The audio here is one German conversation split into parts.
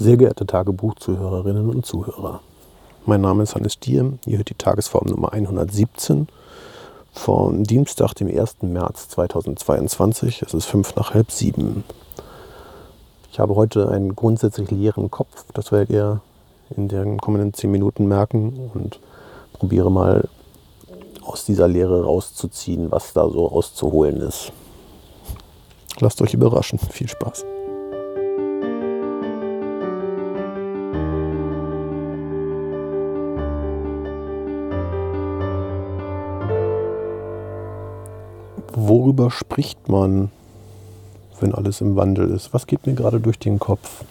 Sehr geehrte Tagebuchzuhörerinnen und Zuhörer, mein Name ist Hannes Diem, ihr hört die Tagesform Nummer 117 vom Dienstag, dem 1. März 2022. Es ist fünf nach halb sieben. Ich habe heute einen grundsätzlich leeren Kopf, das werdet ihr in den kommenden zehn Minuten merken und probiere mal aus dieser Lehre rauszuziehen, was da so rauszuholen ist. Lasst euch überraschen. Viel Spaß. Worüber spricht man, wenn alles im Wandel ist? Was geht mir gerade durch den Kopf?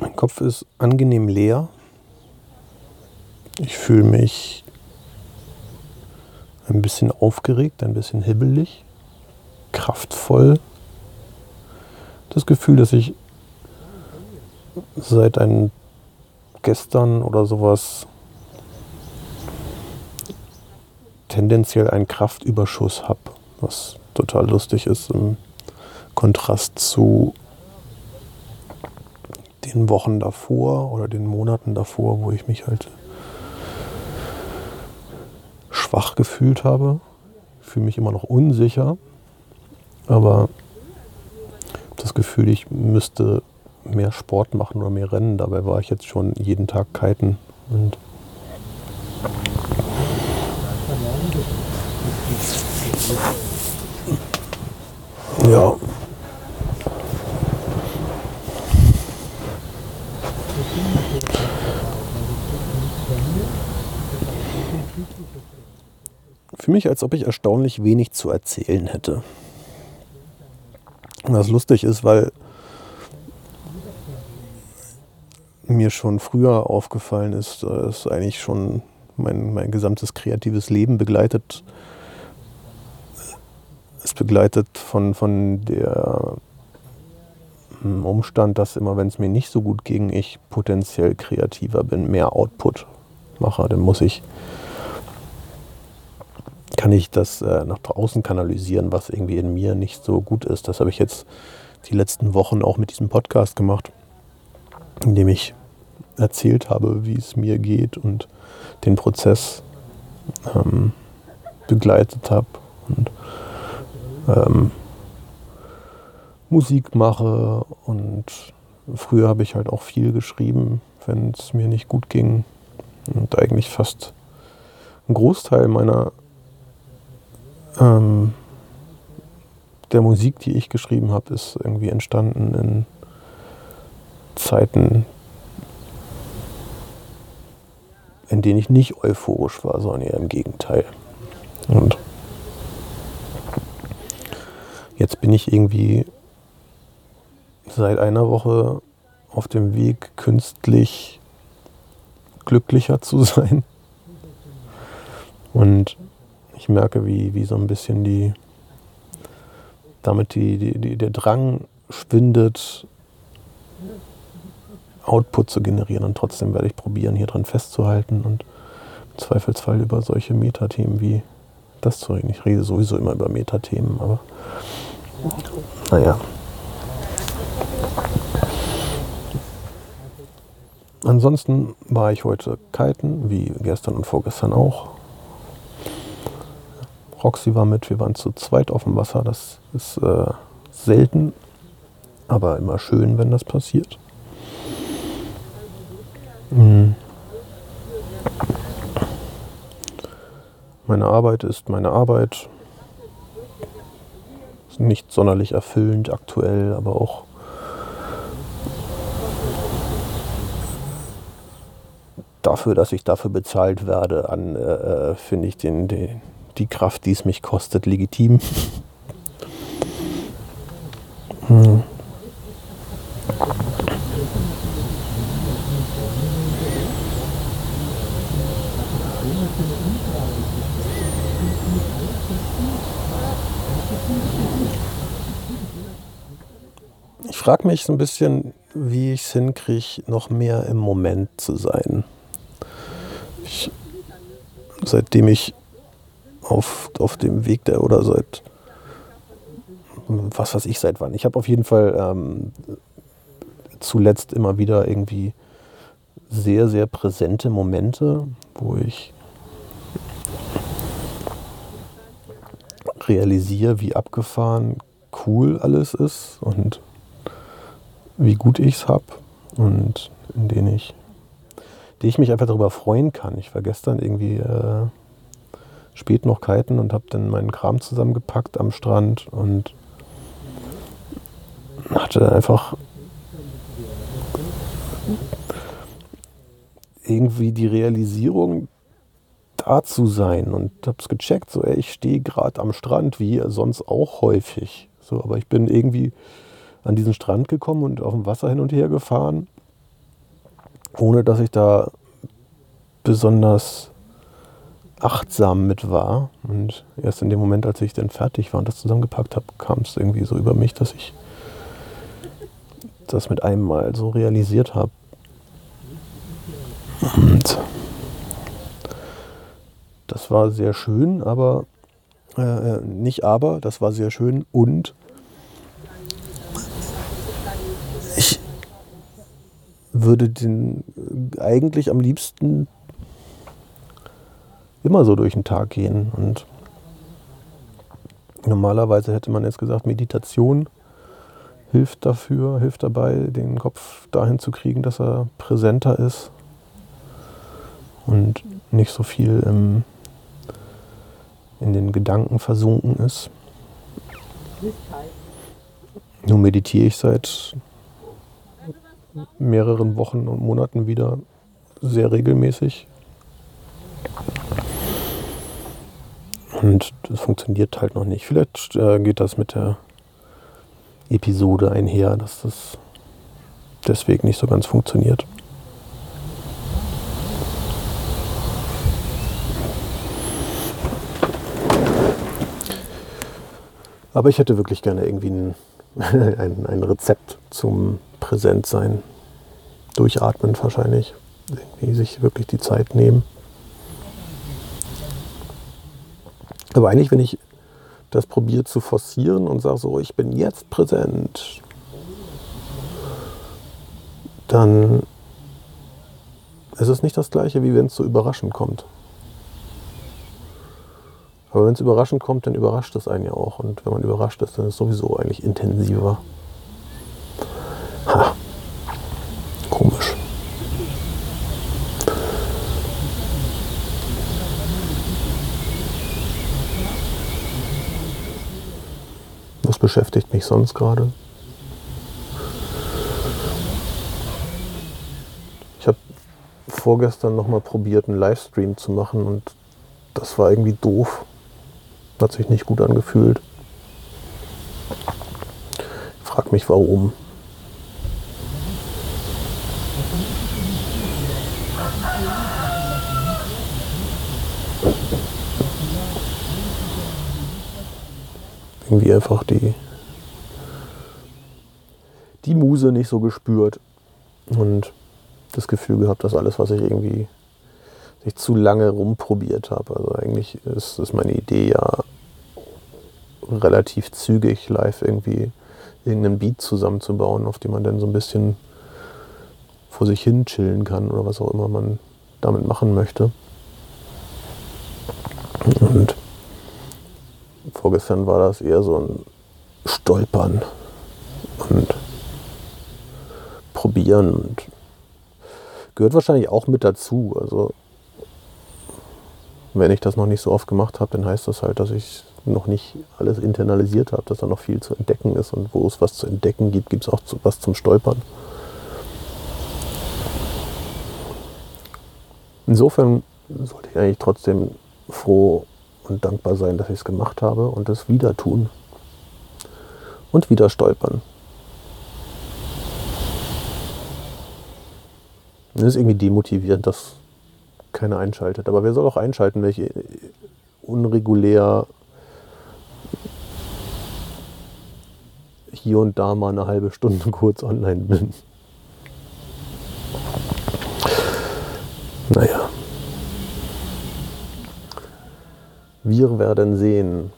Mein Kopf ist angenehm leer. Ich fühle mich ein bisschen aufgeregt, ein bisschen hibbelig, kraftvoll. Das Gefühl, dass ich seit einem gestern oder sowas tendenziell einen Kraftüberschuss habe, was total lustig ist im Kontrast zu den Wochen davor oder den Monaten davor, wo ich mich halt schwach gefühlt habe. Ich fühle mich immer noch unsicher, aber das Gefühl, ich müsste mehr Sport machen oder mehr Rennen. Dabei war ich jetzt schon jeden Tag kiten und ja. Für mich, als ob ich erstaunlich wenig zu erzählen hätte. Was lustig ist, weil mir schon früher aufgefallen ist, dass eigentlich schon mein, mein gesamtes kreatives Leben begleitet. Es begleitet von, von der hm, Umstand, dass immer, wenn es mir nicht so gut ging, ich potenziell kreativer bin, mehr Output mache. Dann muss ich kann ich das äh, nach draußen kanalisieren, was irgendwie in mir nicht so gut ist. Das habe ich jetzt die letzten Wochen auch mit diesem Podcast gemacht, indem ich erzählt habe, wie es mir geht und den Prozess ähm, begleitet habe und ähm, Musik mache und früher habe ich halt auch viel geschrieben, wenn es mir nicht gut ging und eigentlich fast ein Großteil meiner ähm, der Musik, die ich geschrieben habe, ist irgendwie entstanden in Zeiten, in denen ich nicht euphorisch war, sondern eher im Gegenteil. Und jetzt bin ich irgendwie seit einer Woche auf dem Weg, künstlich glücklicher zu sein. Und ich merke, wie, wie so ein bisschen die, damit die, die, die, der Drang schwindet, Output zu generieren. Und trotzdem werde ich probieren, hier dran festzuhalten und im Zweifelsfall über solche Metathemen wie das zu reden. Ich rede sowieso immer über Metathemen, aber naja. Ansonsten war ich heute kiten, wie gestern und vorgestern auch. Roxy war mit, wir waren zu zweit auf dem Wasser. Das ist äh, selten, aber immer schön, wenn das passiert. Mhm. Meine Arbeit ist meine Arbeit. Ist nicht sonderlich erfüllend aktuell, aber auch dafür, dass ich dafür bezahlt werde, an, äh, äh finde ich den, den, die Kraft, die es mich kostet, legitim. Hm. Ich frage mich so ein bisschen, wie ich es hinkriege, noch mehr im Moment zu sein. Ich, seitdem ich auf, auf dem Weg der oder seit was weiß ich seit wann. Ich habe auf jeden Fall ähm, zuletzt immer wieder irgendwie sehr, sehr präsente Momente, wo ich realisiere, wie abgefahren cool alles ist und wie gut ich es habe und in denen ich, die ich mich einfach darüber freuen kann. Ich war gestern irgendwie äh, spät noch kiten und habe dann meinen Kram zusammengepackt am Strand und hatte einfach irgendwie die Realisierung, da zu sein und habe es gecheckt, so ey, ich stehe gerade am Strand, wie sonst auch häufig. So, aber ich bin irgendwie an diesen Strand gekommen und auf dem Wasser hin und her gefahren, ohne dass ich da besonders achtsam mit war. Und erst in dem Moment, als ich dann fertig war und das zusammengepackt habe, kam es irgendwie so über mich, dass ich das mit einem Mal so realisiert habe. Und das war sehr schön, aber äh, äh, nicht aber, das war sehr schön und ich würde den eigentlich am liebsten immer so durch den Tag gehen und normalerweise hätte man jetzt gesagt, Meditation hilft dafür, hilft dabei, den Kopf dahin zu kriegen, dass er präsenter ist und nicht so viel im in den Gedanken versunken ist. Nun meditiere ich seit mehreren Wochen und Monaten wieder sehr regelmäßig. Und das funktioniert halt noch nicht. Vielleicht äh, geht das mit der Episode einher, dass das deswegen nicht so ganz funktioniert. Aber ich hätte wirklich gerne irgendwie ein, ein, ein Rezept zum Präsentsein. Durchatmen wahrscheinlich. Irgendwie sich wirklich die Zeit nehmen. Aber eigentlich, wenn ich das probiere zu forcieren und sage so, ich bin jetzt präsent, dann ist es nicht das gleiche, wie wenn es so überraschend kommt. Aber wenn es überraschend kommt, dann überrascht es einen ja auch. Und wenn man überrascht ist, dann ist es sowieso eigentlich intensiver. Ha. Komisch. Was beschäftigt mich sonst gerade? Ich habe vorgestern nochmal probiert, einen Livestream zu machen und das war irgendwie doof. Hat sich nicht gut angefühlt. Ich frag mich warum. Irgendwie einfach die, die Muse nicht so gespürt und das Gefühl gehabt, dass alles, was ich irgendwie ich zu lange rumprobiert habe. Also eigentlich ist, ist meine Idee ja relativ zügig live irgendwie irgendeinen Beat zusammenzubauen, auf dem man dann so ein bisschen vor sich hin chillen kann oder was auch immer man damit machen möchte. Und vorgestern war das eher so ein Stolpern und Probieren und gehört wahrscheinlich auch mit dazu. Also wenn ich das noch nicht so oft gemacht habe, dann heißt das halt, dass ich noch nicht alles internalisiert habe, dass da noch viel zu entdecken ist. Und wo es was zu entdecken gibt, gibt es auch was zum Stolpern. Insofern sollte ich eigentlich trotzdem froh und dankbar sein, dass ich es gemacht habe und es wieder tun. Und wieder stolpern. Das ist irgendwie demotivierend, dass keiner einschaltet. Aber wer soll auch einschalten, wenn ich unregulär hier und da mal eine halbe Stunde kurz online bin? Naja. Wir werden sehen.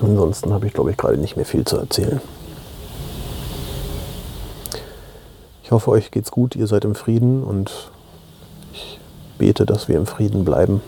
Ansonsten habe ich, glaube ich, gerade nicht mehr viel zu erzählen. Ich hoffe, euch geht's gut, ihr seid im Frieden und bete, dass wir im Frieden bleiben.